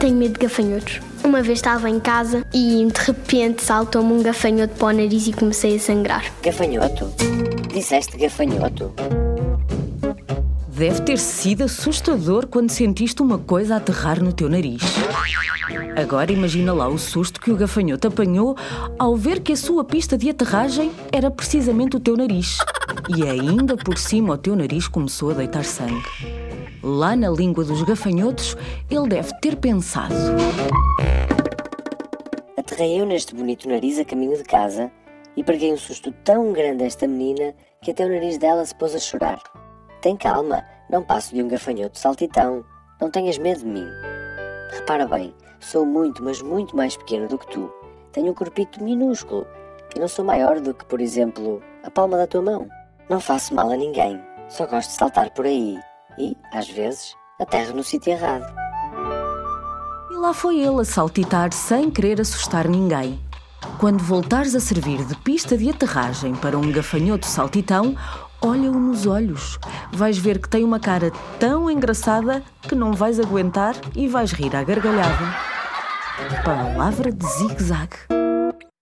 Tenho medo de gafanhotos. Uma vez estava em casa e de repente saltou-me um gafanhoto para o nariz e comecei a sangrar. Gafanhoto? Disseste gafanhoto? Deve ter sido assustador quando sentiste uma coisa aterrar no teu nariz. Agora imagina lá o susto que o gafanhoto apanhou ao ver que a sua pista de aterragem era precisamente o teu nariz. E ainda por cima o teu nariz começou a deitar sangue. Lá na língua dos gafanhotos, ele deve ter pensado. Aterrei eu neste bonito nariz a caminho de casa e preguei um susto tão grande a esta menina que até o nariz dela se pôs a chorar. Tem calma, não passo de um gafanhoto saltitão. Não tenhas medo de mim. Repara bem, sou muito, mas muito mais pequeno do que tu. Tenho um corpito minúsculo e não sou maior do que, por exemplo, a palma da tua mão. Não faço mal a ninguém, só gosto de saltar por aí e, às vezes, aterro no sítio errado. E lá foi ele a saltitar sem querer assustar ninguém. Quando voltares a servir de pista de aterragem para um gafanhoto saltitão, olha-o nos olhos. Vais ver que tem uma cara tão engraçada que não vais aguentar e vais rir à gargalhada. Palavra de zigue-zague.